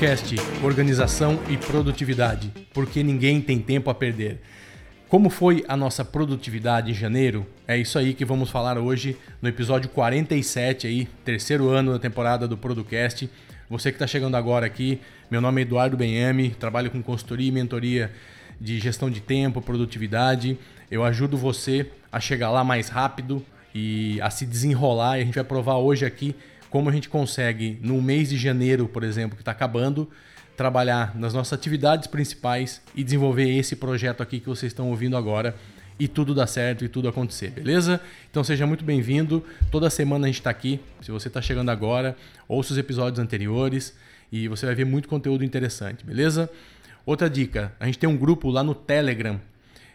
Producast, organização e produtividade, porque ninguém tem tempo a perder. Como foi a nossa produtividade em janeiro? É isso aí que vamos falar hoje no episódio 47 aí, terceiro ano da temporada do Producast. Você que está chegando agora aqui, meu nome é Eduardo Benhame, trabalho com consultoria e mentoria de gestão de tempo, produtividade. Eu ajudo você a chegar lá mais rápido e a se desenrolar. E a gente vai provar hoje aqui como a gente consegue, no mês de janeiro, por exemplo, que está acabando, trabalhar nas nossas atividades principais e desenvolver esse projeto aqui que vocês estão ouvindo agora e tudo dar certo e tudo acontecer, beleza? Então seja muito bem-vindo. Toda semana a gente está aqui. Se você está chegando agora, ouça os episódios anteriores e você vai ver muito conteúdo interessante, beleza? Outra dica: a gente tem um grupo lá no Telegram.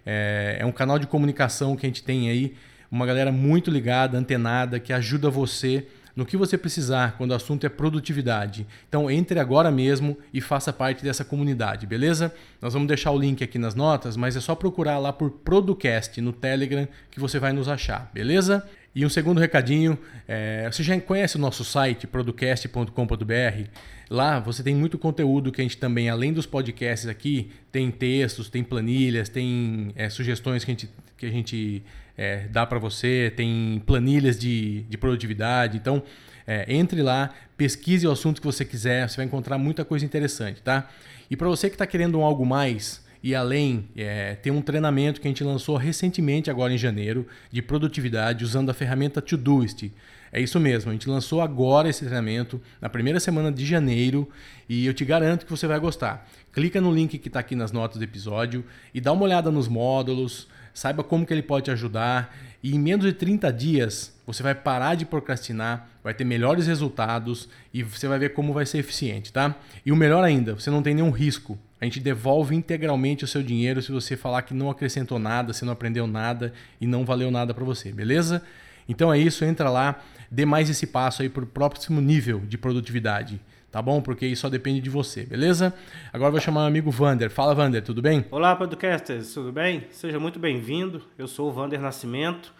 É, é um canal de comunicação que a gente tem aí, uma galera muito ligada, antenada, que ajuda você no que você precisar quando o assunto é produtividade. Então entre agora mesmo e faça parte dessa comunidade, beleza? Nós vamos deixar o link aqui nas notas, mas é só procurar lá por Producast no Telegram que você vai nos achar, beleza? E um segundo recadinho, é, você já conhece o nosso site producast.com.br? Lá você tem muito conteúdo que a gente também, além dos podcasts aqui, tem textos, tem planilhas, tem é, sugestões que a gente, que a gente é, dá para você, tem planilhas de, de produtividade. Então, é, entre lá, pesquise o assunto que você quiser, você vai encontrar muita coisa interessante, tá? E para você que está querendo algo mais e além, é, tem um treinamento que a gente lançou recentemente, agora em janeiro, de produtividade, usando a ferramenta Todoist. É isso mesmo, a gente lançou agora esse treinamento na primeira semana de janeiro e eu te garanto que você vai gostar. Clica no link que está aqui nas notas do episódio e dá uma olhada nos módulos, saiba como que ele pode te ajudar e em menos de 30 dias você vai parar de procrastinar, vai ter melhores resultados e você vai ver como vai ser eficiente, tá? E o melhor ainda, você não tem nenhum risco. A gente devolve integralmente o seu dinheiro se você falar que não acrescentou nada, você não aprendeu nada e não valeu nada para você, beleza? Então é isso, entra lá, dê mais esse passo aí para o próximo nível de produtividade tá bom? Porque isso só depende de você, beleza? Agora vou chamar o amigo Vander. Fala, Vander, tudo bem? Olá, podcasters, tudo bem? Seja muito bem-vindo. Eu sou o Vander Nascimento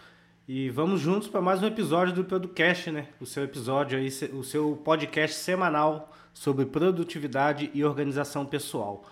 e vamos juntos para mais um episódio do Podcast, né? O seu episódio aí, o seu podcast semanal sobre produtividade e organização pessoal.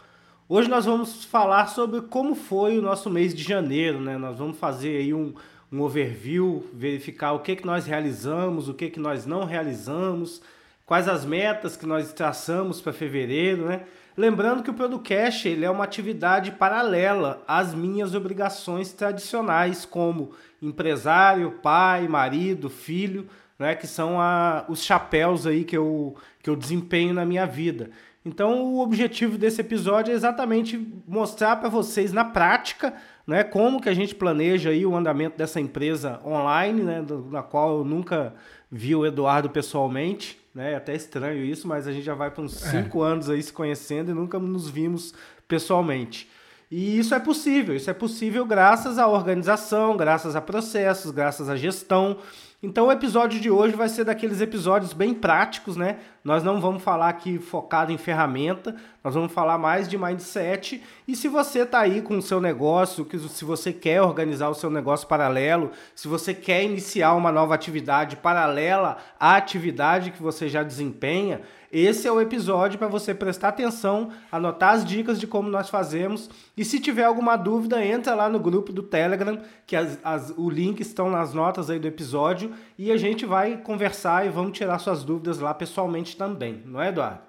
Hoje nós vamos falar sobre como foi o nosso mês de janeiro, né? Nós vamos fazer aí um, um overview, verificar o que, que nós realizamos, o que, que nós não realizamos, quais as metas que nós traçamos para fevereiro, né? Lembrando que o Producast ele é uma atividade paralela às minhas obrigações tradicionais como empresário, pai, marido, filho, né, que são a, os chapéus aí que eu, que eu desempenho na minha vida. Então, o objetivo desse episódio é exatamente mostrar para vocês na prática né, como que a gente planeja aí o andamento dessa empresa online, né, na qual eu nunca vi o Eduardo pessoalmente, né? É até estranho isso, mas a gente já vai para uns é. cinco anos aí se conhecendo e nunca nos vimos pessoalmente. E isso é possível, isso é possível graças à organização, graças a processos, graças à gestão. Então o episódio de hoje vai ser daqueles episódios bem práticos, né? Nós não vamos falar aqui focado em ferramenta, nós vamos falar mais de mindset. E se você está aí com o seu negócio, se você quer organizar o seu negócio paralelo, se você quer iniciar uma nova atividade paralela à atividade que você já desempenha, esse é o episódio para você prestar atenção, anotar as dicas de como nós fazemos. E se tiver alguma dúvida, entra lá no grupo do Telegram, que as, as, o link estão nas notas aí do episódio, e a gente vai conversar e vamos tirar suas dúvidas lá pessoalmente também, não é, Eduardo?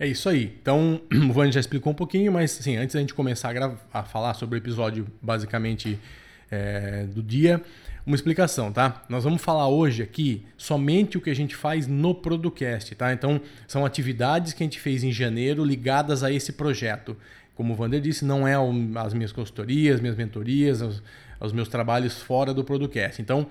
É isso aí. Então, o Vani já explicou um pouquinho, mas assim, antes da gente começar a, a falar sobre o episódio basicamente é, do dia, uma explicação, tá? Nós vamos falar hoje aqui somente o que a gente faz no Producast, tá? Então, são atividades que a gente fez em janeiro ligadas a esse projeto. Como o Vander disse, não é as minhas consultorias, minhas mentorias, os, os meus trabalhos fora do Producast. Então,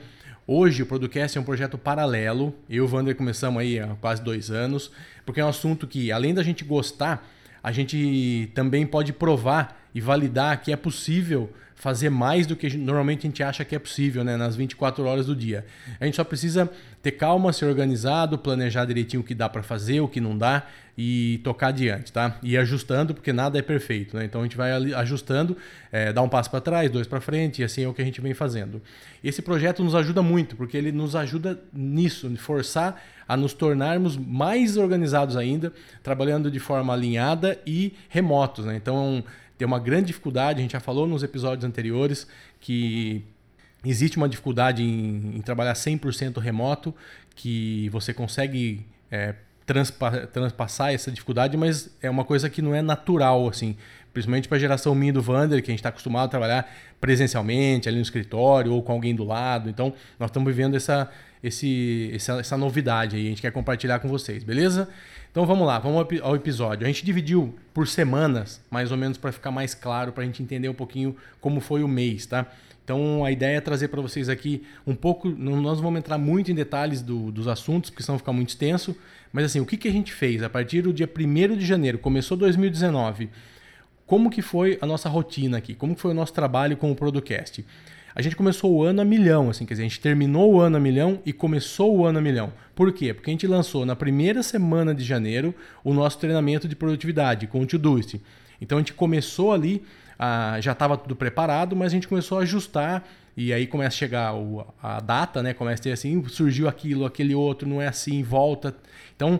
hoje o Producast é um projeto paralelo. Eu e o Vander começamos aí há quase dois anos, porque é um assunto que, além da gente gostar, a gente também pode provar e validar que é possível fazer mais do que normalmente a gente acha que é possível, né, nas 24 horas do dia. A gente só precisa ter calma, ser organizado, planejar direitinho o que dá para fazer, o que não dá e tocar adiante, tá? E ajustando, porque nada é perfeito, né? Então a gente vai ajustando, é, dá um passo para trás, dois para frente, e assim é o que a gente vem fazendo. Esse projeto nos ajuda muito, porque ele nos ajuda nisso, forçar a nos tornarmos mais organizados ainda, trabalhando de forma alinhada e remotos, né? Então tem uma grande dificuldade, a gente já falou nos episódios anteriores que existe uma dificuldade em, em trabalhar 100% remoto, que você consegue é, transpa transpassar essa dificuldade, mas é uma coisa que não é natural, assim, principalmente para a geração minha do Vander, que a gente está acostumado a trabalhar presencialmente, ali no escritório ou com alguém do lado. Então, nós estamos vivendo essa, esse, essa, essa novidade aí, a gente quer compartilhar com vocês, beleza? Então vamos lá, vamos ao episódio. A gente dividiu por semanas, mais ou menos para ficar mais claro, para a gente entender um pouquinho como foi o mês, tá? Então a ideia é trazer para vocês aqui um pouco, nós não vamos entrar muito em detalhes do, dos assuntos, porque senão fica muito extenso, mas assim, o que, que a gente fez a partir do dia 1 de janeiro, começou 2019, como que foi a nossa rotina aqui, como que foi o nosso trabalho com o Producast? a gente começou o ano a milhão, assim, quer dizer, a gente terminou o ano a milhão e começou o ano a milhão. Por quê? Porque a gente lançou na primeira semana de janeiro o nosso treinamento de produtividade com o Todoist. Então a gente começou ali, a, já estava tudo preparado, mas a gente começou a ajustar e aí começa a chegar o, a data, né? Começa a ter assim, surgiu aquilo, aquele outro, não é assim, volta. Então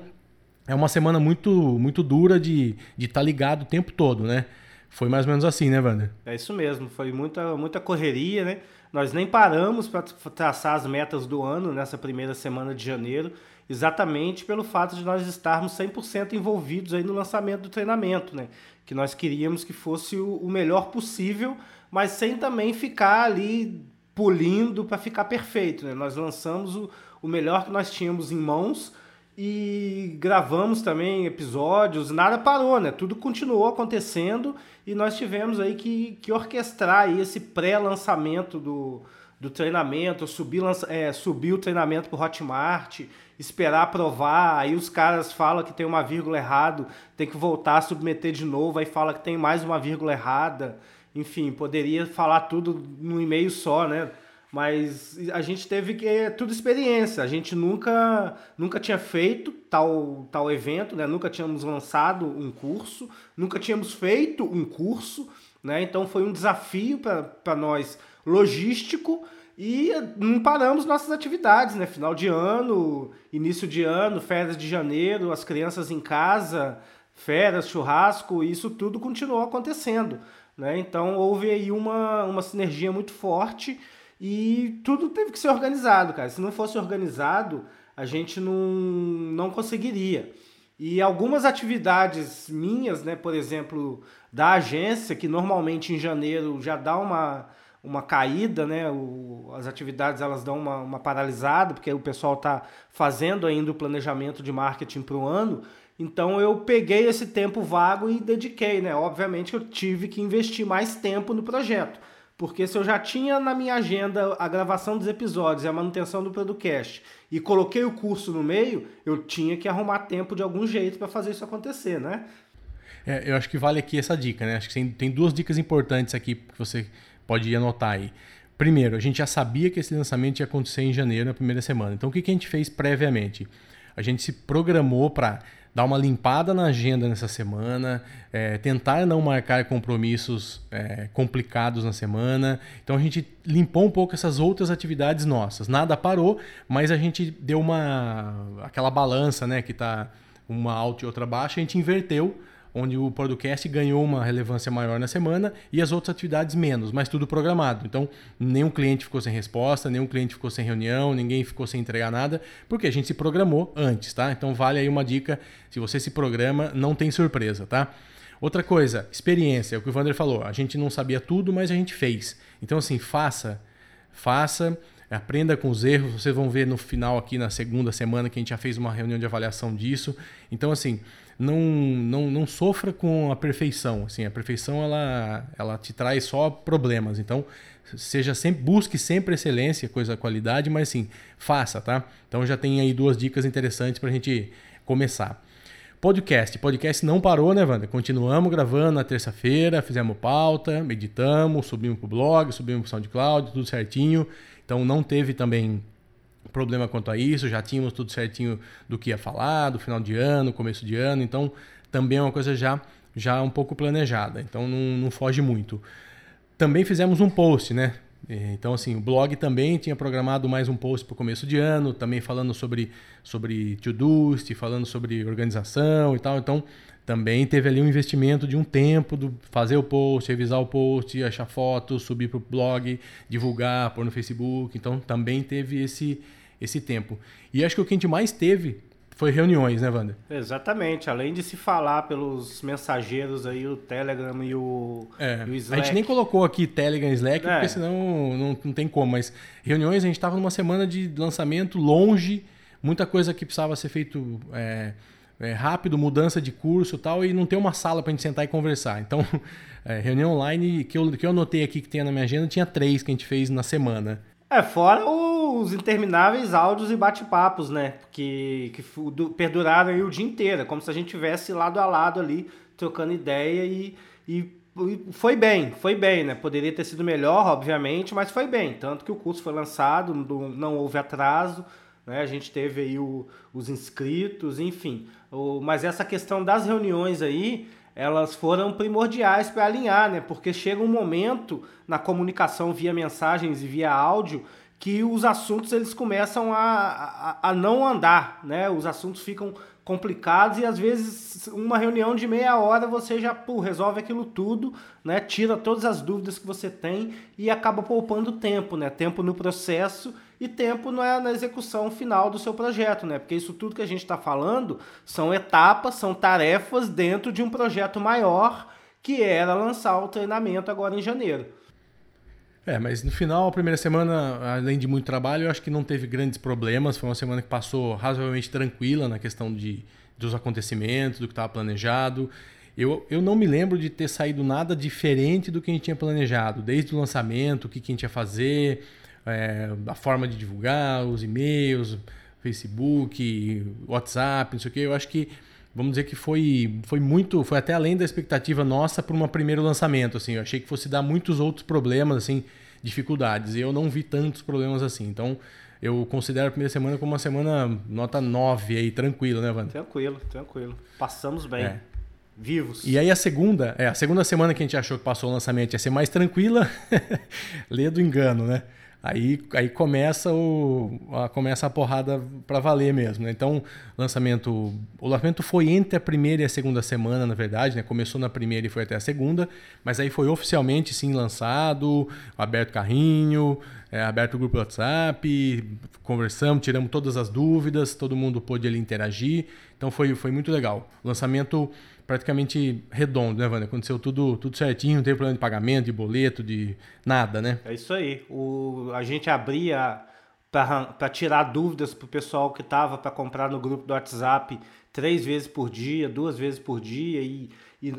é uma semana muito muito dura de estar de tá ligado o tempo todo, né? Foi mais ou menos assim, né, Wander? É isso mesmo, foi muita, muita correria, né? Nós nem paramos para traçar as metas do ano nessa primeira semana de janeiro, exatamente pelo fato de nós estarmos 100% envolvidos aí no lançamento do treinamento, né? Que nós queríamos que fosse o melhor possível, mas sem também ficar ali pulindo para ficar perfeito, né? Nós lançamos o, o melhor que nós tínhamos em mãos, e gravamos também episódios, nada parou, né? Tudo continuou acontecendo e nós tivemos aí que, que orquestrar aí esse pré-lançamento do, do treinamento, subir, é, subir o treinamento o Hotmart, esperar aprovar, aí os caras falam que tem uma vírgula errado, tem que voltar a submeter de novo, aí fala que tem mais uma vírgula errada. Enfim, poderia falar tudo num e-mail só, né? Mas a gente teve que é tudo experiência. A gente nunca nunca tinha feito tal tal evento, né? Nunca tínhamos lançado um curso, nunca tínhamos feito um curso, né? Então foi um desafio para nós logístico e não paramos nossas atividades, né? Final de ano, início de ano, férias de janeiro, as crianças em casa, férias, churrasco, isso tudo continuou acontecendo, né? Então houve aí uma, uma sinergia muito forte e tudo teve que ser organizado, cara. Se não fosse organizado, a gente não, não conseguiria. E algumas atividades minhas, né, por exemplo, da agência, que normalmente em janeiro já dá uma, uma caída, né, o, as atividades elas dão uma, uma paralisada, porque o pessoal está fazendo ainda o planejamento de marketing para o ano. Então eu peguei esse tempo vago e dediquei, né? Obviamente eu tive que investir mais tempo no projeto. Porque se eu já tinha na minha agenda a gravação dos episódios e a manutenção do podcast e coloquei o curso no meio, eu tinha que arrumar tempo de algum jeito para fazer isso acontecer, né? É, eu acho que vale aqui essa dica, né? Acho que tem, tem duas dicas importantes aqui que você pode anotar aí. Primeiro, a gente já sabia que esse lançamento ia acontecer em janeiro, na primeira semana. Então, o que, que a gente fez previamente? A gente se programou para dar uma limpada na agenda nessa semana, é, tentar não marcar compromissos é, complicados na semana. Então a gente limpou um pouco essas outras atividades nossas. Nada parou, mas a gente deu uma aquela balança, né, que está uma alta e outra baixa, a gente inverteu onde o podcast ganhou uma relevância maior na semana e as outras atividades menos, mas tudo programado. Então, nenhum cliente ficou sem resposta, nenhum cliente ficou sem reunião, ninguém ficou sem entregar nada, porque a gente se programou antes, tá? Então, vale aí uma dica, se você se programa, não tem surpresa, tá? Outra coisa, experiência, é o que o Vander falou, a gente não sabia tudo, mas a gente fez. Então, assim, faça, faça, aprenda com os erros, vocês vão ver no final aqui na segunda semana que a gente já fez uma reunião de avaliação disso. Então, assim, não, não, não sofra com a perfeição. Assim, a perfeição ela, ela te traz só problemas. Então, seja sempre busque sempre excelência, coisa qualidade, mas sim, faça, tá? Então já tem aí duas dicas interessantes para a gente começar. Podcast. Podcast não parou, né, Wanda? Continuamos gravando na terça-feira, fizemos pauta, meditamos, subimos pro blog, subimos pro SoundCloud, tudo certinho. Então não teve também problema quanto a isso, já tínhamos tudo certinho do que ia falar, do final de ano, começo de ano, então também é uma coisa já, já um pouco planejada, então não, não foge muito. Também fizemos um post, né? Então, assim, o blog também tinha programado mais um post para o começo de ano, também falando sobre, sobre to-doist, falando sobre organização e tal. Então, também teve ali um investimento de um tempo do fazer o post, revisar o post, achar fotos, subir para o blog, divulgar, pôr no Facebook. Então, também teve esse, esse tempo. E acho que o que a gente mais teve foi reuniões, né, Wander? Exatamente. Além de se falar pelos mensageiros aí, o Telegram e o, é, e o Slack. A gente nem colocou aqui Telegram e Slack, é. porque senão não, não tem como. Mas reuniões, a gente estava numa semana de lançamento longe, muita coisa que precisava ser feito é, é, rápido, mudança de curso e tal, e não tem uma sala para a gente sentar e conversar. Então, é, reunião online, que eu, que eu anotei aqui que tinha na minha agenda, tinha três que a gente fez na semana. É, fora os intermináveis áudios e bate-papos, né? Que, que perduraram aí o dia inteiro, é como se a gente tivesse lado a lado ali, trocando ideia e, e, foi bem, foi bem, né? Poderia ter sido melhor, obviamente, mas foi bem. Tanto que o curso foi lançado, não houve atraso, né? A gente teve aí o, os inscritos, enfim. O, mas essa questão das reuniões aí, elas foram primordiais para alinhar, né? Porque chega um momento na comunicação via mensagens e via áudio que os assuntos eles começam a, a, a, não andar, né? Os assuntos ficam complicados e às vezes uma reunião de meia hora você já pô, resolve aquilo tudo, né? Tira todas as dúvidas que você tem e acaba poupando tempo, né? Tempo no processo e tempo na, na execução final do seu projeto, né? Porque isso tudo que a gente está falando são etapas, são tarefas dentro de um projeto maior que era lançar o treinamento agora em janeiro. É, mas no final, a primeira semana, além de muito trabalho, eu acho que não teve grandes problemas. Foi uma semana que passou razoavelmente tranquila na questão de, dos acontecimentos, do que estava planejado. Eu, eu não me lembro de ter saído nada diferente do que a gente tinha planejado, desde o lançamento, o que, que a gente ia fazer, é, a forma de divulgar, os e-mails, Facebook, WhatsApp, não sei o quê. Eu acho que, vamos dizer que foi, foi muito, foi até além da expectativa nossa para um primeiro lançamento. Assim, eu achei que fosse dar muitos outros problemas, assim, dificuldades. E eu não vi tantos problemas assim. Então, eu considero a primeira semana como uma semana nota 9 aí, tranquilo, né, Wanda? Tranquilo, tranquilo. Passamos bem. É. Vivos. E aí a segunda, é, a segunda semana que a gente achou que passou o lançamento ia ser mais tranquila, lê do engano, né? Aí, aí começa, o, a, começa a porrada para valer mesmo. Né? Então, lançamento. O lançamento foi entre a primeira e a segunda semana, na verdade, né? Começou na primeira e foi até a segunda, mas aí foi oficialmente sim lançado, aberto carrinho, é, aberto o grupo WhatsApp, conversamos, tiramos todas as dúvidas, todo mundo pôde ali interagir. Então foi, foi muito legal. Lançamento praticamente redondo, né, Wanda? Aconteceu tudo, tudo certinho, não teve problema de pagamento, de boleto, de nada, né? É isso aí. O, a gente abria para tirar dúvidas para o pessoal que estava para comprar no grupo do WhatsApp três vezes por dia, duas vezes por dia e, e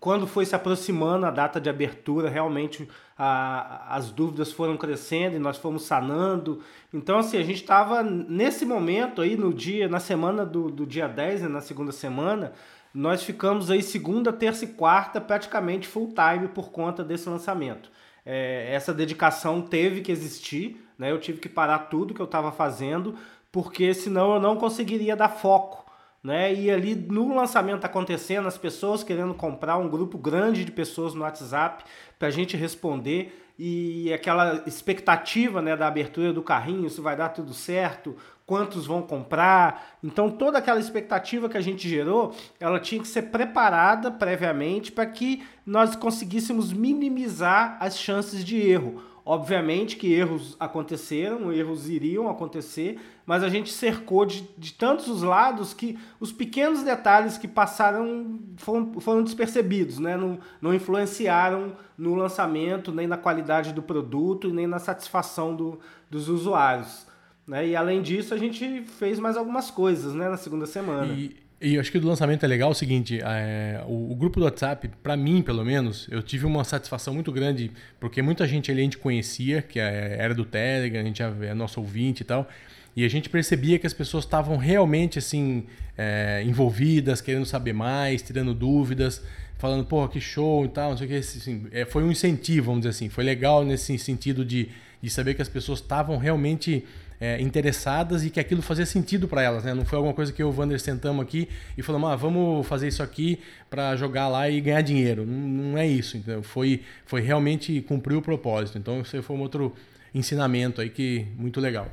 quando foi se aproximando a data de abertura, realmente a, as dúvidas foram crescendo e nós fomos sanando. Então, assim, a gente estava nesse momento aí, no dia, na semana do, do dia 10, né, na segunda semana, nós ficamos aí segunda, terça e quarta praticamente full time por conta desse lançamento. É, essa dedicação teve que existir, né? Eu tive que parar tudo que eu estava fazendo, porque senão eu não conseguiria dar foco. Né? E ali no lançamento acontecendo, as pessoas querendo comprar, um grupo grande de pessoas no WhatsApp para a gente responder e aquela expectativa né, da abertura do carrinho, se vai dar tudo certo, quantos vão comprar. Então toda aquela expectativa que a gente gerou, ela tinha que ser preparada previamente para que nós conseguíssemos minimizar as chances de erro. Obviamente que erros aconteceram, erros iriam acontecer, mas a gente cercou de, de tantos os lados que os pequenos detalhes que passaram foram, foram despercebidos, né? não, não influenciaram no lançamento, nem na qualidade do produto, nem na satisfação do, dos usuários. Né? E além disso, a gente fez mais algumas coisas né, na segunda semana. E, e eu acho que do lançamento é legal o seguinte: é, o, o, grupo do WhatsApp, para mim pelo menos, eu tive uma satisfação muito grande, porque muita gente ali a gente conhecia, que é, era do Telegram, a gente é nosso ouvinte e tal. E a gente percebia que as pessoas estavam realmente assim é, envolvidas, querendo saber mais, tirando dúvidas, falando, pô, que show e tal, não sei o que. Assim, é, foi um incentivo, vamos dizer assim. Foi legal nesse sentido de, de saber que as pessoas estavam realmente é, interessadas e que aquilo fazia sentido para elas, né? Não foi alguma coisa que eu e o Wander sentamos aqui e falamos, ah, vamos fazer isso aqui para jogar lá e ganhar dinheiro. Não, não é isso, então Foi, foi realmente cumprir o propósito. Então, isso foi um outro ensinamento aí que muito legal.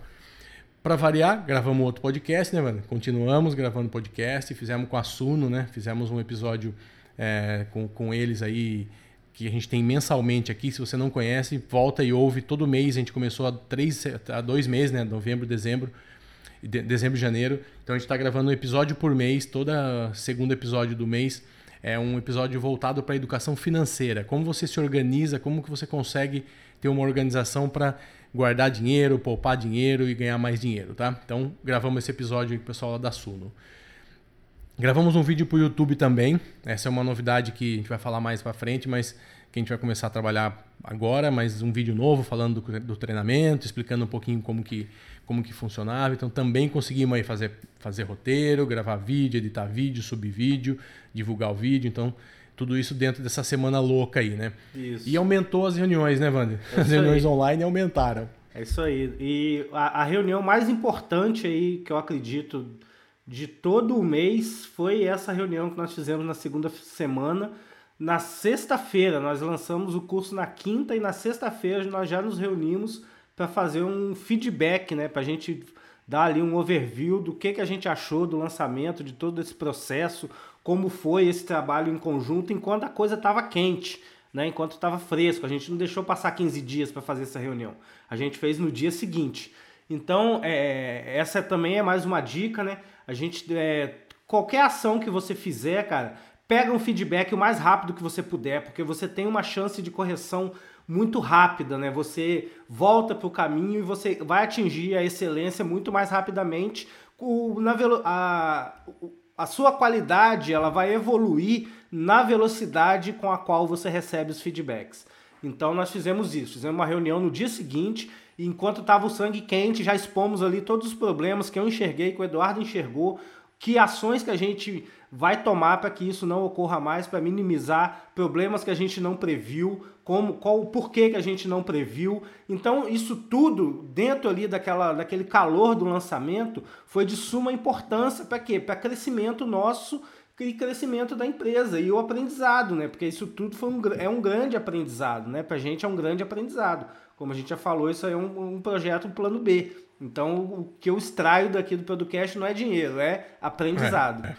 Para variar, gravamos outro podcast, né, mano? Continuamos gravando podcast, fizemos com a Suno, né? Fizemos um episódio é, com, com eles aí que a gente tem mensalmente aqui. Se você não conhece, volta e ouve todo mês. A gente começou há, três, há dois meses, né? Novembro, dezembro, de, dezembro e janeiro. Então a gente está gravando um episódio por mês, toda segundo episódio do mês. É um episódio voltado para a educação financeira. Como você se organiza, como que você consegue ter uma organização para guardar dinheiro, poupar dinheiro e ganhar mais dinheiro, tá? Então gravamos esse episódio com o pessoal lá da Suno. Gravamos um vídeo para o YouTube também. Essa é uma novidade que a gente vai falar mais para frente, mas que a gente vai começar a trabalhar agora. Mas um vídeo novo falando do, do, treinamento, explicando um pouquinho como que, como que funcionava. Então também conseguimos aí fazer, fazer roteiro, gravar vídeo, editar vídeo, subir vídeo, divulgar o vídeo. Então tudo isso dentro dessa semana louca aí, né? Isso. E aumentou as reuniões, né, Wander? É as reuniões aí. online aumentaram. É isso aí. E a, a reunião mais importante aí que eu acredito de todo o mês foi essa reunião que nós fizemos na segunda semana. Na sexta-feira, nós lançamos o curso na quinta e na sexta-feira nós já nos reunimos para fazer um feedback, né? Para a gente dar ali um overview do que, que a gente achou do lançamento, de todo esse processo, como foi esse trabalho em conjunto enquanto a coisa estava quente, né? enquanto estava fresco. A gente não deixou passar 15 dias para fazer essa reunião. A gente fez no dia seguinte. Então, é, essa também é mais uma dica, né? A gente. É, qualquer ação que você fizer, cara, pega um feedback o mais rápido que você puder, porque você tem uma chance de correção muito rápida, né? Você volta para o caminho e você vai atingir a excelência muito mais rapidamente. O, na, a, a sua qualidade ela vai evoluir na velocidade com a qual você recebe os feedbacks. Então nós fizemos isso, fizemos uma reunião no dia seguinte enquanto estava o sangue quente, já expomos ali todos os problemas que eu enxerguei, que o Eduardo enxergou, que ações que a gente vai tomar para que isso não ocorra mais, para minimizar problemas que a gente não previu, como qual o porquê que a gente não previu. Então, isso tudo dentro ali daquela, daquele calor do lançamento foi de suma importância para quê? Para crescimento nosso e crescimento da empresa e o aprendizado, né? Porque isso tudo foi um, é um grande aprendizado, né? Para a gente é um grande aprendizado. Como a gente já falou, isso aí é um, um projeto, um plano B. Então, o que eu extraio daqui do podcast não é dinheiro, é aprendizado. É, é.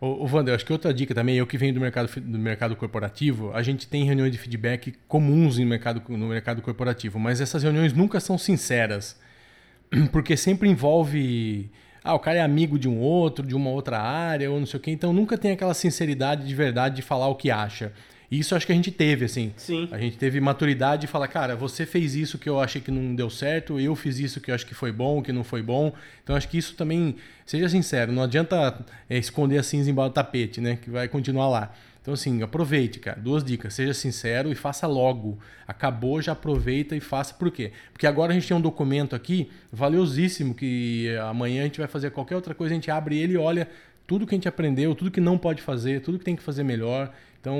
O, o Wander, acho que outra dica também, eu que venho do mercado, do mercado corporativo, a gente tem reuniões de feedback comuns no mercado, no mercado corporativo, mas essas reuniões nunca são sinceras, porque sempre envolve ah, o cara é amigo de um outro, de uma outra área, ou não sei o quê. Então nunca tem aquela sinceridade de verdade de falar o que acha. E isso acho que a gente teve, assim. Sim. A gente teve maturidade de falar, cara, você fez isso que eu achei que não deu certo, eu fiz isso que eu acho que foi bom, que não foi bom. Então acho que isso também, seja sincero, não adianta é, esconder a cinza embaixo do tapete, né? Que vai continuar lá. Então, assim, aproveite, cara. Duas dicas. Seja sincero e faça logo. Acabou, já aproveita e faça. Por quê? Porque agora a gente tem um documento aqui valiosíssimo que amanhã a gente vai fazer qualquer outra coisa, a gente abre ele e olha tudo que a gente aprendeu, tudo que não pode fazer, tudo que tem que fazer melhor. Então,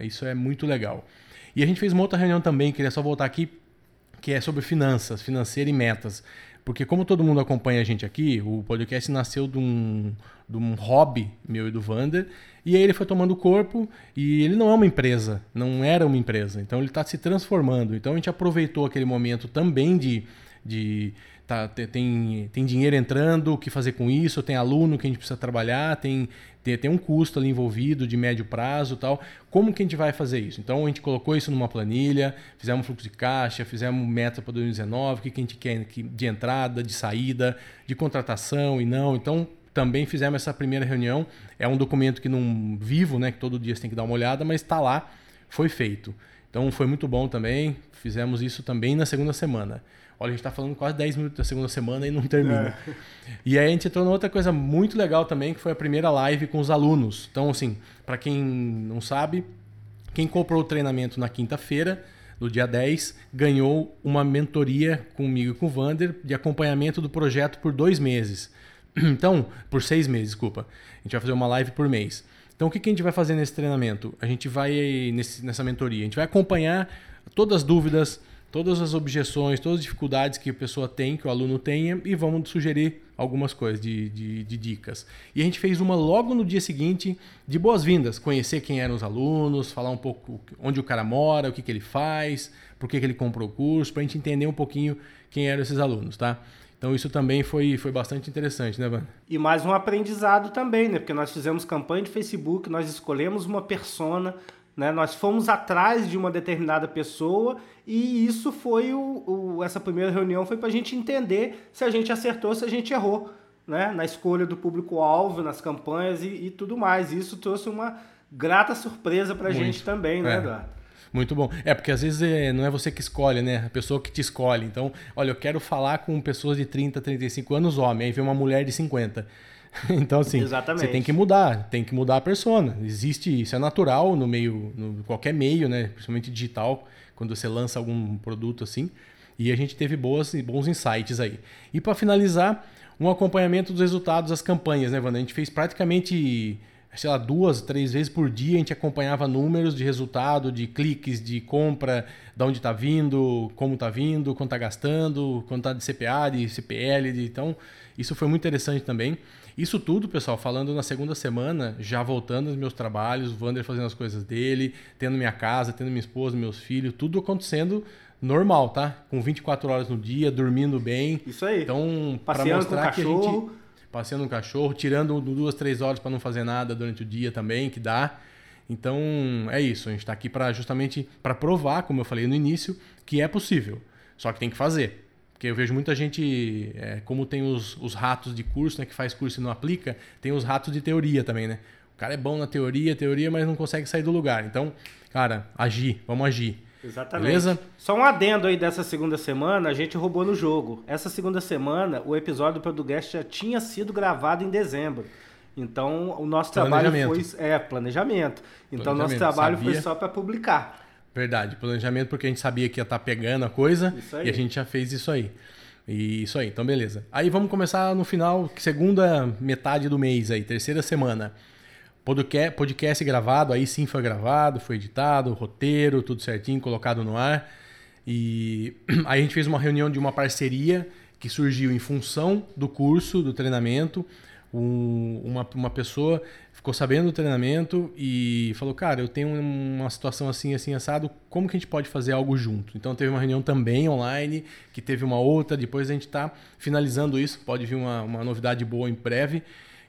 isso é muito legal. E a gente fez uma outra reunião também, queria só voltar aqui, que é sobre finanças, financeira e metas. Porque como todo mundo acompanha a gente aqui, o podcast nasceu de um, de um hobby meu e do Vander, e aí ele foi tomando corpo, e ele não é uma empresa, não era uma empresa, então ele está se transformando. Então a gente aproveitou aquele momento também de, de tá, tem, tem dinheiro entrando, o que fazer com isso, tem aluno que a gente precisa trabalhar, tem, tem, tem um custo ali envolvido de médio prazo tal. Como que a gente vai fazer isso? Então a gente colocou isso numa planilha, fizemos fluxo de caixa, fizemos meta para 2019, o que, que a gente quer de entrada, de saída, de contratação e não. Então também fizemos essa primeira reunião. É um documento que não vivo, né? Que todo dia você tem que dar uma olhada, mas está lá, foi feito. Então foi muito bom também. Fizemos isso também na segunda semana. Olha, a gente está falando quase 10 minutos da segunda semana e não termina. É. E aí a gente entrou outra coisa muito legal também, que foi a primeira live com os alunos. Então, assim, para quem não sabe, quem comprou o treinamento na quinta-feira, no dia 10, ganhou uma mentoria comigo e com o Vander de acompanhamento do projeto por dois meses. Então, por seis meses, desculpa. A gente vai fazer uma live por mês. Então, o que, que a gente vai fazer nesse treinamento? A gente vai, nesse, nessa mentoria, a gente vai acompanhar todas as dúvidas, todas as objeções, todas as dificuldades que a pessoa tem, que o aluno tenha, e vamos sugerir algumas coisas de, de, de dicas. E a gente fez uma logo no dia seguinte de boas-vindas, conhecer quem eram os alunos, falar um pouco onde o cara mora, o que, que ele faz, por que, que ele comprou o curso, para a gente entender um pouquinho quem eram esses alunos, tá? Então isso também foi, foi bastante interessante, né, Van? E mais um aprendizado também, né? Porque nós fizemos campanha de Facebook, nós escolhemos uma persona, né? Nós fomos atrás de uma determinada pessoa e isso foi o, o essa primeira reunião foi para a gente entender se a gente acertou, se a gente errou, né? Na escolha do público-alvo, nas campanhas e, e, tudo mais. Isso trouxe uma grata surpresa para a gente também, né, é. Eduardo? Muito bom. É, porque às vezes é, não é você que escolhe, né? A pessoa que te escolhe. Então, olha, eu quero falar com pessoas de 30, 35 anos, homem. Aí vem uma mulher de 50. Então, assim, Exatamente. você tem que mudar, tem que mudar a persona. Existe, isso é natural no meio, no qualquer meio, né? Principalmente digital, quando você lança algum produto assim. E a gente teve boas, bons insights aí. E para finalizar, um acompanhamento dos resultados das campanhas, né, Wanda? A gente fez praticamente sei lá, duas, três vezes por dia a gente acompanhava números de resultado, de cliques, de compra, de onde está vindo, como está vindo, quanto está gastando, quanto está de CPA, de CPL. De... Então, isso foi muito interessante também. Isso tudo, pessoal, falando na segunda semana, já voltando aos meus trabalhos, o Vander fazendo as coisas dele, tendo minha casa, tendo minha esposa, meus filhos, tudo acontecendo normal, tá? Com 24 horas no dia, dormindo bem. Isso aí. Então, para mostrar que a gente passeando um cachorro, tirando duas, três horas para não fazer nada durante o dia também, que dá. Então é isso, a gente está aqui para justamente para provar, como eu falei no início, que é possível. Só que tem que fazer. Porque eu vejo muita gente, é, como tem os, os ratos de curso, né, que faz curso e não aplica, tem os ratos de teoria também, né? O cara é bom na teoria, teoria, mas não consegue sair do lugar. Então, cara, agir, vamos agir. Exatamente. Beleza? Só um adendo aí dessa segunda semana, a gente roubou no jogo. Essa segunda semana, o episódio do Podcast já tinha sido gravado em dezembro. Então, o nosso trabalho foi. É, planejamento. Então, o nosso trabalho sabia. foi só para publicar. Verdade, planejamento porque a gente sabia que ia estar tá pegando a coisa e a gente já fez isso aí. E isso aí, então beleza. Aí vamos começar no final, segunda metade do mês aí, terceira semana. Podcast, podcast gravado, aí sim foi gravado, foi editado, roteiro, tudo certinho, colocado no ar. E aí a gente fez uma reunião de uma parceria que surgiu em função do curso, do treinamento. Um, uma, uma pessoa ficou sabendo do treinamento e falou: Cara, eu tenho uma situação assim, assim, assado, como que a gente pode fazer algo junto? Então teve uma reunião também online, que teve uma outra, depois a gente está finalizando isso, pode vir uma, uma novidade boa em breve.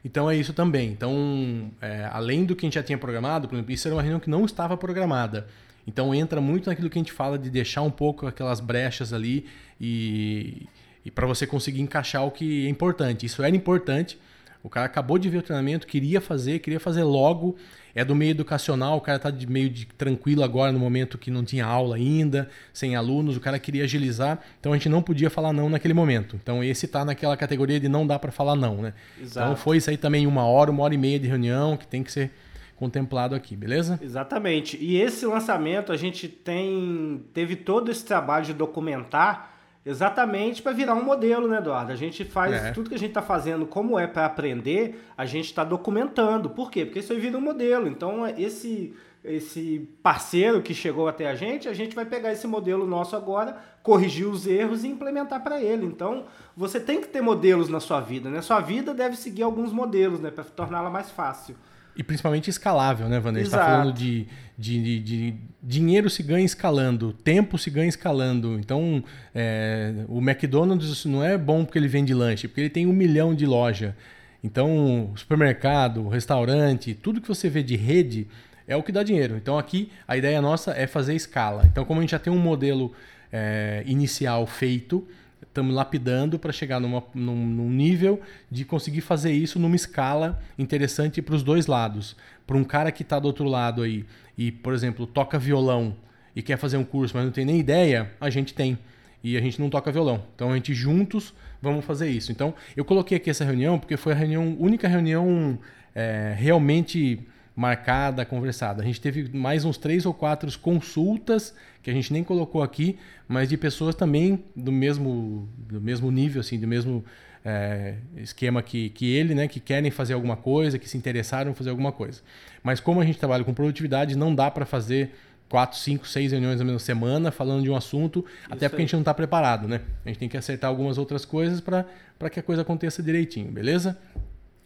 Então é isso também. Então, é, além do que a gente já tinha programado, por exemplo, isso era uma reunião que não estava programada. Então entra muito naquilo que a gente fala de deixar um pouco aquelas brechas ali e, e para você conseguir encaixar o que é importante. Isso era importante. O cara acabou de ver o treinamento, queria fazer, queria fazer logo é do meio educacional, o cara está de meio de tranquilo agora no momento que não tinha aula ainda, sem alunos, o cara queria agilizar, então a gente não podia falar não naquele momento. Então esse está naquela categoria de não dá para falar não, né? Exato. Então foi isso aí também uma hora, uma hora e meia de reunião que tem que ser contemplado aqui, beleza? Exatamente. E esse lançamento a gente tem teve todo esse trabalho de documentar Exatamente para virar um modelo, né, Eduardo? A gente faz é. tudo que a gente está fazendo, como é para aprender, a gente está documentando. Por quê? Porque isso aí vira um modelo. Então, esse, esse parceiro que chegou até a gente, a gente vai pegar esse modelo nosso agora, corrigir os erros e implementar para ele. Então, você tem que ter modelos na sua vida, né? Sua vida deve seguir alguns modelos, né, para torná-la mais fácil. E principalmente escalável, né, Wander? A gente está falando de, de, de, de, dinheiro se ganha escalando, tempo se ganha escalando. Então, é, o McDonald's não é bom porque ele vende lanche, porque ele tem um milhão de loja. Então, supermercado, restaurante, tudo que você vê de rede é o que dá dinheiro. Então, aqui a ideia nossa é fazer escala. Então, como a gente já tem um modelo é, inicial feito, estamos lapidando para chegar numa, num, num, nível de conseguir fazer isso numa escala interessante para os dois lados. Para um cara que está do outro lado aí e, por exemplo, toca violão e quer fazer um curso, mas não tem nem ideia, a gente tem. E a gente não toca violão. Então a gente juntos vamos fazer isso. Então eu coloquei aqui essa reunião porque foi a reunião, única reunião é, realmente marcada, conversada. A gente teve mais uns três ou quatro consultas que a gente nem colocou aqui, mas de pessoas também do mesmo, do mesmo nível, assim, do mesmo é, esquema que, que ele, né, que querem fazer alguma coisa, que se interessaram em fazer alguma coisa. Mas como a gente trabalha com produtividade, não dá para fazer quatro, cinco, seis reuniões na mesma semana falando de um assunto, Isso até porque aí. a gente não está preparado, né? A gente tem que acertar algumas outras coisas para que a coisa aconteça direitinho, beleza?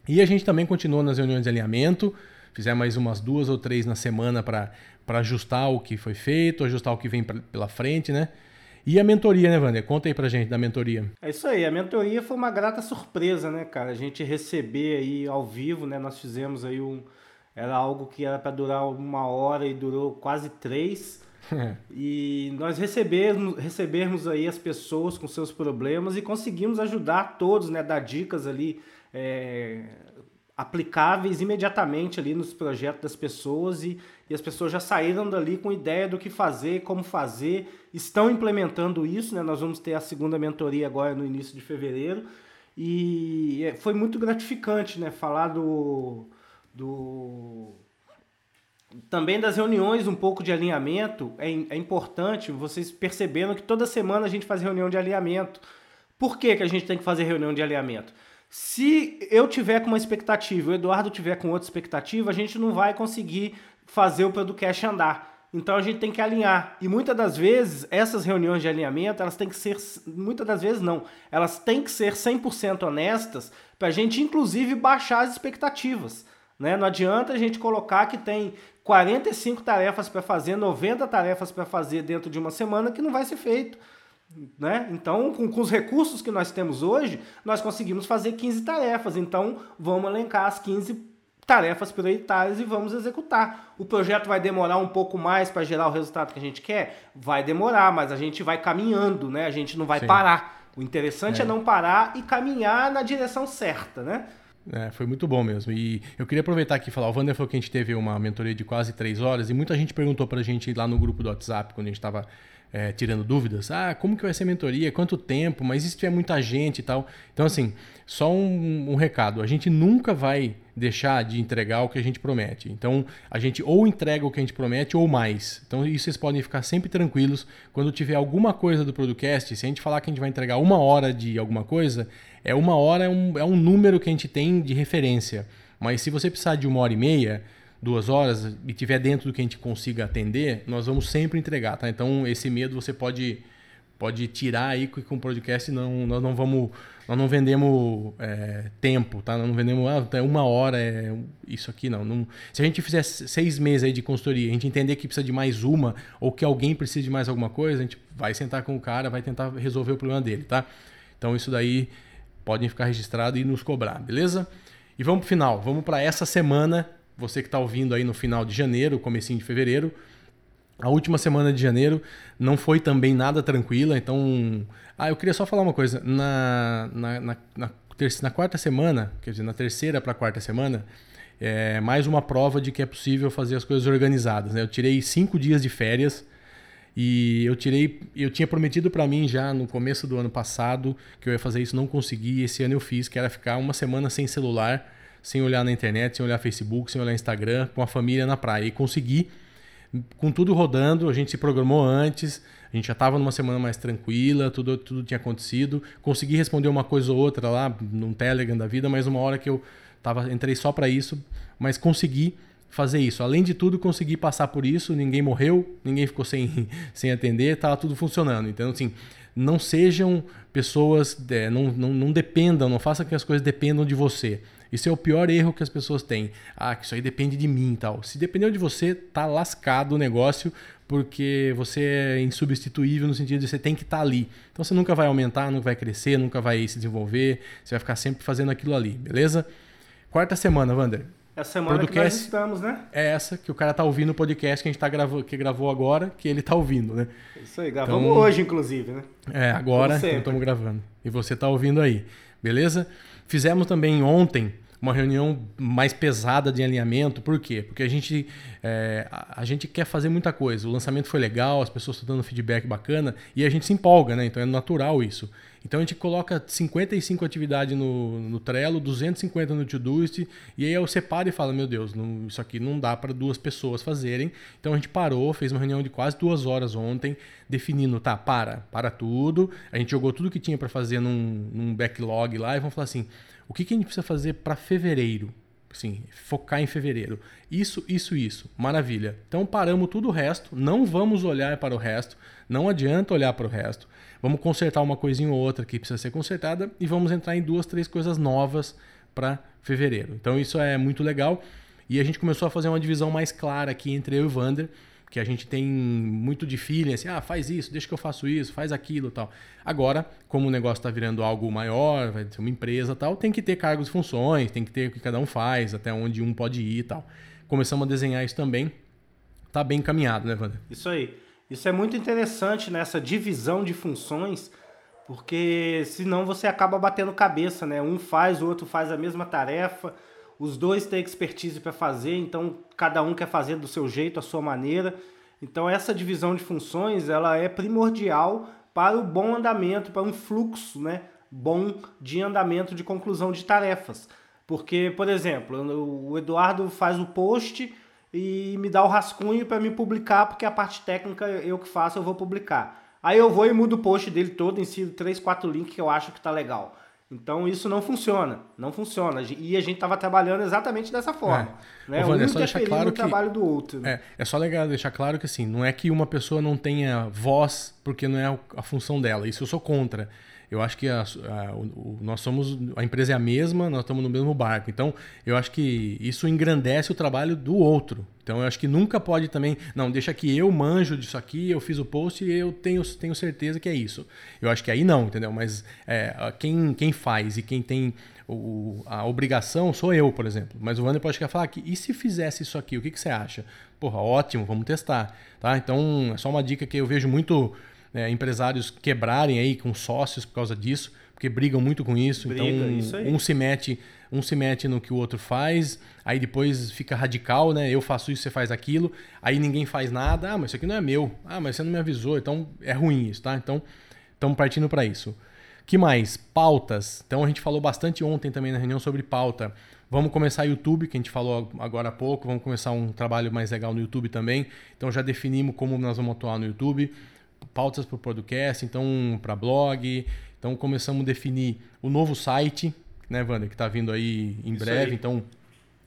E a gente também continua nas reuniões de alinhamento, fizer mais umas duas ou três na semana para ajustar o que foi feito, ajustar o que vem pra, pela frente, né? E a mentoria, né, Wander? Conta aí pra gente da mentoria. É isso aí, a mentoria foi uma grata surpresa, né, cara? A gente receber aí ao vivo, né? Nós fizemos aí um. Era algo que era para durar uma hora e durou quase três. e nós recebermos, recebermos aí as pessoas com seus problemas e conseguimos ajudar todos, né? Dar dicas ali. É, aplicáveis imediatamente ali nos projetos das pessoas e, e as pessoas já saíram dali com ideia do que fazer, como fazer, estão implementando isso, né? Nós vamos ter a segunda mentoria agora no início de fevereiro e é, foi muito gratificante, né? Falar do, do também das reuniões, um pouco de alinhamento, é, é importante vocês percebendo que toda semana a gente faz reunião de alinhamento. Por que, que a gente tem que fazer reunião de alinhamento? Se eu tiver com uma expectativa, o Eduardo tiver com outra expectativa, a gente não vai conseguir fazer o podcast andar. Então a gente tem que alinhar. E muitas das vezes, essas reuniões de alinhamento, elas têm que ser. Muitas das vezes não. Elas têm que ser 100% honestas para a gente, inclusive, baixar as expectativas. Né? Não adianta a gente colocar que tem 45 tarefas para fazer, 90 tarefas para fazer dentro de uma semana que não vai ser feito. Né? Então, com, com, os recursos que nós temos hoje, nós conseguimos fazer 15 tarefas. Então, vamos elencar as 15 tarefas prioritárias e vamos executar. O projeto vai demorar um pouco mais para gerar o resultado que a gente quer? Vai demorar, mas a gente vai caminhando, né? A gente não vai Sim. parar. O interessante é. é não parar e caminhar na direção certa, né? É, foi muito bom mesmo. E eu queria aproveitar aqui e falar: o Wander falou que a gente teve uma mentoria de quase três horas e muita gente perguntou para a gente lá no grupo do WhatsApp, quando a gente estava é, tirando dúvidas. Ah, como que vai ser a mentoria? Quanto tempo? Mas se tiver muita gente e tal? Então, assim, só um, um, recado. A gente nunca vai deixar de entregar o que a gente promete. Então, a gente ou entrega o que a gente promete ou mais. Então, isso vocês podem ficar sempre tranquilos. Quando tiver alguma coisa do podcast, se a gente falar que a gente vai entregar uma hora de alguma coisa, é uma hora, é um, é um número que a gente tem de referência. Mas se você precisar de uma hora e meia, duas horas e tiver dentro do que a gente consiga atender, nós vamos sempre entregar, tá? Então esse medo você pode pode tirar aí com o podcast não nós não vamos nós não vendemos é, tempo, tá? Nós não vendemos ah, uma hora é isso aqui não, não. Se a gente fizer seis meses aí de consultoria, a gente entender que precisa de mais uma ou que alguém precisa de mais alguma coisa, a gente vai sentar com o cara, vai tentar resolver o problema dele, tá? Então isso daí podem ficar registrado e nos cobrar, beleza? E vamos pro final, vamos para essa semana você que está ouvindo aí no final de janeiro, comecinho de fevereiro. A última semana de janeiro não foi também nada tranquila, então. Ah, eu queria só falar uma coisa. Na, na, na, na, na quarta semana, quer dizer, na terceira para quarta semana, é mais uma prova de que é possível fazer as coisas organizadas. Né? Eu tirei cinco dias de férias e eu tirei. Eu tinha prometido para mim já no começo do ano passado que eu ia fazer isso, não consegui. Esse ano eu fiz, que era ficar uma semana sem celular sem olhar na internet, sem olhar Facebook, sem olhar Instagram, com a família na praia. E consegui, com tudo rodando, a gente se programou antes, a gente já estava numa semana mais tranquila, tudo, tudo tinha acontecido. Consegui responder uma coisa ou outra lá, num Telegram da vida, mas uma hora que eu tava, entrei só para isso, mas consegui fazer isso. Além de tudo, consegui passar por isso, ninguém morreu, ninguém ficou sem, sem atender, estava tudo funcionando. Então, assim, não sejam pessoas, é, não, não, não dependam, não façam que as coisas dependam de você. Isso é o pior erro que as pessoas têm. Ah, que isso aí depende de mim e tal. Se depender de você, tá lascado o negócio, porque você é insubstituível no sentido de você tem que estar tá ali. Então você nunca vai aumentar, nunca vai crescer, nunca vai se desenvolver, você vai ficar sempre fazendo aquilo ali, beleza? Quarta semana, Wander. É a semana que nós estamos, né? É essa que o cara tá ouvindo o podcast que a gente tá gravou, que gravou agora, que ele tá ouvindo, né? Isso aí, gravamos então, hoje, inclusive, né? É, agora estamos gravando. E você tá ouvindo aí, beleza? Fizemos também ontem uma reunião mais pesada de alinhamento. Por quê? Porque a gente, é, a, gente quer fazer muita coisa. O lançamento foi legal, as pessoas estão dando feedback bacana e a gente se empolga, né? Então é natural isso. Então a gente coloca 55 atividades no, no Trello, 250 no Todoist, e aí eu separo e falo, meu Deus, não, isso aqui não dá para duas pessoas fazerem. Então a gente parou, fez uma reunião de quase duas horas ontem, definindo, tá, para, para tudo. A gente jogou tudo que tinha para fazer num, num, backlog lá e vamos falar assim, o que, que a gente precisa fazer para fevereiro? Sim, focar em fevereiro. Isso, isso, isso. Maravilha. Então paramos tudo o resto, não vamos olhar para o resto, não adianta olhar para o resto. Vamos consertar uma coisinha ou outra que precisa ser consertada e vamos entrar em duas, três coisas novas para fevereiro. Então isso é muito legal. E a gente começou a fazer uma divisão mais clara aqui entre eu e o Vander, que a gente tem muito de feeling, assim, ah, faz isso, deixa que eu faço isso, faz aquilo tal. Agora, como o negócio está virando algo maior, vai ser uma empresa tal, tem que ter cargos e funções, tem que ter o que cada um faz, até onde um pode ir e tal. Começamos a desenhar isso também. Tá bem encaminhado, né, Vander? Isso aí. Isso é muito interessante nessa divisão de funções, porque senão você acaba batendo cabeça, né? Um faz, o outro faz a mesma tarefa, os dois têm expertise para fazer, então cada um quer fazer do seu jeito, a sua maneira. Então essa divisão de funções, ela é primordial para o bom andamento, para um fluxo, né, bom de andamento de conclusão de tarefas. Porque, por exemplo, o Eduardo faz o post, e me dá o rascunho para me publicar, porque a parte técnica eu que faço, eu vou publicar. Aí eu vou e mudo o post dele todo, insiro três, quatro links que eu acho que tá legal. Então isso não funciona, não funciona. E a gente estava trabalhando exatamente dessa forma. É. Né? Ô, Wander, um é só deixar claro que, trabalho do outro. Né? É, é só legal deixar claro que assim, não é que uma pessoa não tenha voz porque não é a função dela. Isso eu sou contra eu acho que a, a, o, nós somos a empresa é a mesma, nós estamos no mesmo barco. Então, eu acho que isso engrandece o trabalho do outro. Então, eu acho que nunca pode também, não, deixa que eu manjo disso aqui, eu fiz o post e eu tenho, tenho certeza que é isso. Eu acho que aí não, entendeu? Mas é, quem, quem faz e quem tem o, a obrigação sou eu, por exemplo. Mas o Wander pode falar que e se fizesse isso aqui, o que, que você acha? Porra, ótimo, vamos testar. Tá? Então, é só uma dica que eu vejo muito é, empresários quebrarem aí com sócios por causa disso, porque brigam muito com isso. Briga, então, isso um se mete um se mete no que o outro faz, aí depois fica radical, né? Eu faço isso, você faz aquilo, aí ninguém faz nada. Ah, mas isso aqui não é meu. Ah, mas você não me avisou. Então é ruim isso, tá? Então estamos partindo para isso. Que mais? Pautas. Então a gente falou bastante ontem também na reunião sobre pauta. Vamos começar YouTube, que a gente falou agora há pouco. Vamos começar um trabalho mais legal no YouTube também. Então já definimos como nós vamos atuar no YouTube pautas para o podcast, então para blog. Então começamos a definir o novo site, né, Wander, que está vindo aí em Isso breve. Aí. Então,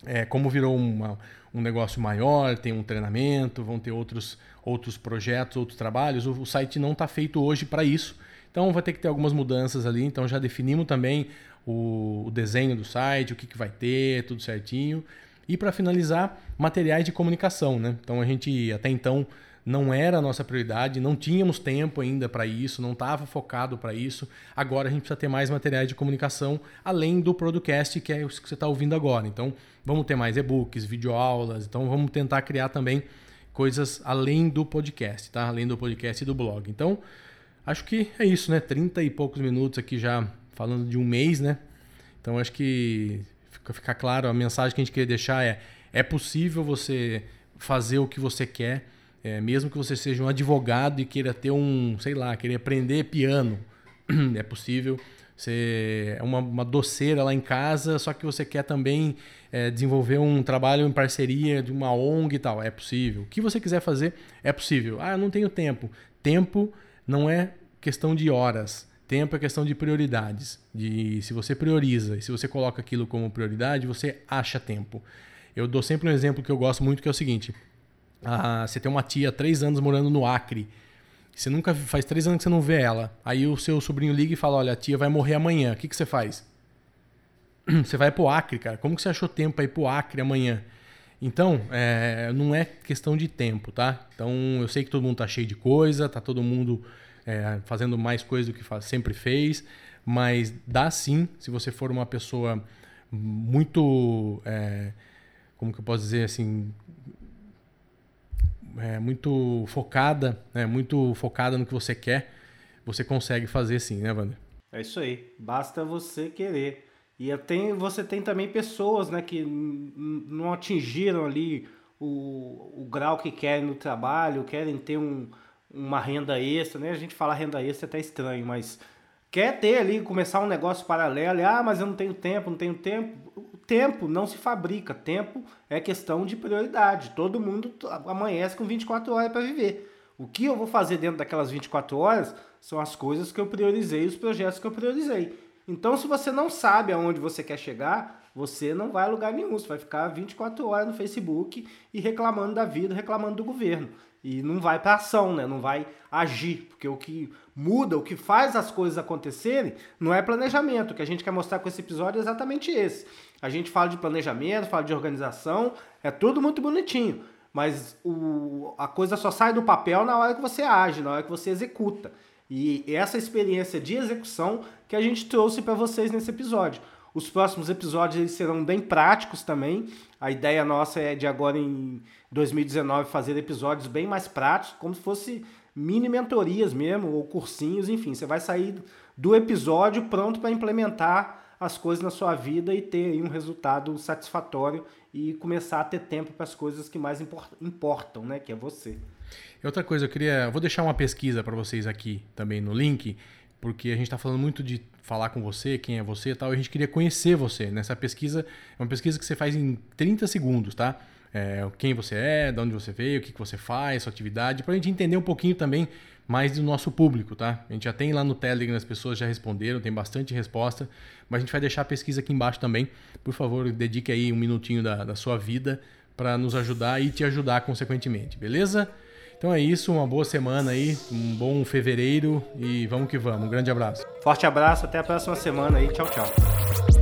é, como virou uma, um negócio maior, tem um treinamento, vão ter outros, outros projetos, outros trabalhos. O, o site não está feito hoje para isso. Então vai ter que ter algumas mudanças ali. Então já definimos também o, o desenho do site, o que, que vai ter, tudo certinho. E para finalizar, materiais de comunicação. Né? Então a gente até então não era a nossa prioridade, não tínhamos tempo ainda para isso, não estava focado para isso. Agora a gente precisa ter mais materiais de comunicação além do podcast, que é o que você está ouvindo agora. Então, vamos ter mais e-books, videoaulas, então vamos tentar criar também coisas além do podcast, tá? Além do podcast e do blog. Então, acho que é isso, né? 30 e poucos minutos aqui já falando de um mês, né? Então, acho que fica, fica claro, a mensagem que a gente queria deixar é é possível você fazer o que você quer é, mesmo que você seja um advogado e queira ter um, sei lá, querer aprender piano, é possível. Você é uma, uma doceira lá em casa, só que você quer também é, desenvolver um trabalho em parceria de uma ONG e tal. É possível. O que você quiser fazer é possível. Ah, eu não tenho tempo. Tempo não é questão de horas. Tempo é questão de prioridades. De se você prioriza e se você coloca aquilo como prioridade, você acha tempo. Eu dou sempre um exemplo que eu gosto muito, que é o seguinte: ah, você tem uma tia três anos morando no Acre. Você nunca faz três anos que você não vê ela. Aí o seu sobrinho liga e fala: Olha, a tia vai morrer amanhã. O que, que você faz? Você vai pro Acre, cara. Como que você achou tempo para ir pro Acre amanhã? Então, é, não é questão de tempo, tá? Então, eu sei que todo mundo tá cheio de coisa, tá todo mundo é, fazendo mais coisa do que faz, sempre fez, mas dá sim, se você for uma pessoa muito, é, como que eu posso dizer assim, é, muito focada, né, muito focada no que você quer, você consegue fazer sim, né, Wander? É isso aí. Basta você querer. E tem, você tem também pessoas né, que não atingiram ali o, o grau que querem no trabalho, querem ter um, uma renda extra, né? A gente fala renda extra é até estranho, mas quer ter ali, começar um negócio paralelo, ah, mas eu não tenho tempo, não tenho tempo. Tempo não se fabrica, tempo é questão de prioridade. Todo mundo amanhece com 24 horas para viver. O que eu vou fazer dentro daquelas 24 horas são as coisas que eu priorizei, os projetos que eu priorizei. Então, se você não sabe aonde você quer chegar, você não vai a lugar nenhum. Você vai ficar 24 horas no Facebook e reclamando da vida, reclamando do governo. E não vai para ação, né? Não vai agir, porque o que muda, o que faz as coisas acontecerem, não é planejamento. O que a gente quer mostrar com esse episódio é exatamente esse. A gente fala de planejamento, fala de organização, é tudo muito bonitinho. Mas o, a coisa só sai do papel na hora que você age, na hora que você executa. E essa experiência de execução que a gente trouxe para vocês nesse episódio. Os próximos episódios serão bem práticos também. A ideia nossa é de agora em 2019 fazer episódios bem mais práticos, como se fosse mini mentorias mesmo, ou cursinhos, enfim. Você vai sair do episódio pronto para implementar as coisas na sua vida e ter um resultado satisfatório e começar a ter tempo para as coisas que mais importam, né? Que é você. Outra coisa, eu queria. vou deixar uma pesquisa para vocês aqui também no link, porque a gente está falando muito de falar com você, quem é você e tal, e a gente queria conhecer você. Nessa pesquisa, é uma pesquisa que você faz em 30 segundos, tá? É, quem você é, de onde você veio, o que, que você faz, sua atividade, para a gente entender um pouquinho também mais do nosso público, tá? A gente já tem lá no Telegram, as pessoas já responderam, tem bastante resposta, mas a gente vai deixar a pesquisa aqui embaixo também. Por favor, dedique aí um minutinho da, da sua vida para nos ajudar e te ajudar consequentemente, beleza? Então é isso, uma boa semana aí, um bom fevereiro e vamos que vamos. Um grande abraço. Forte abraço, até a próxima semana aí. Tchau, tchau.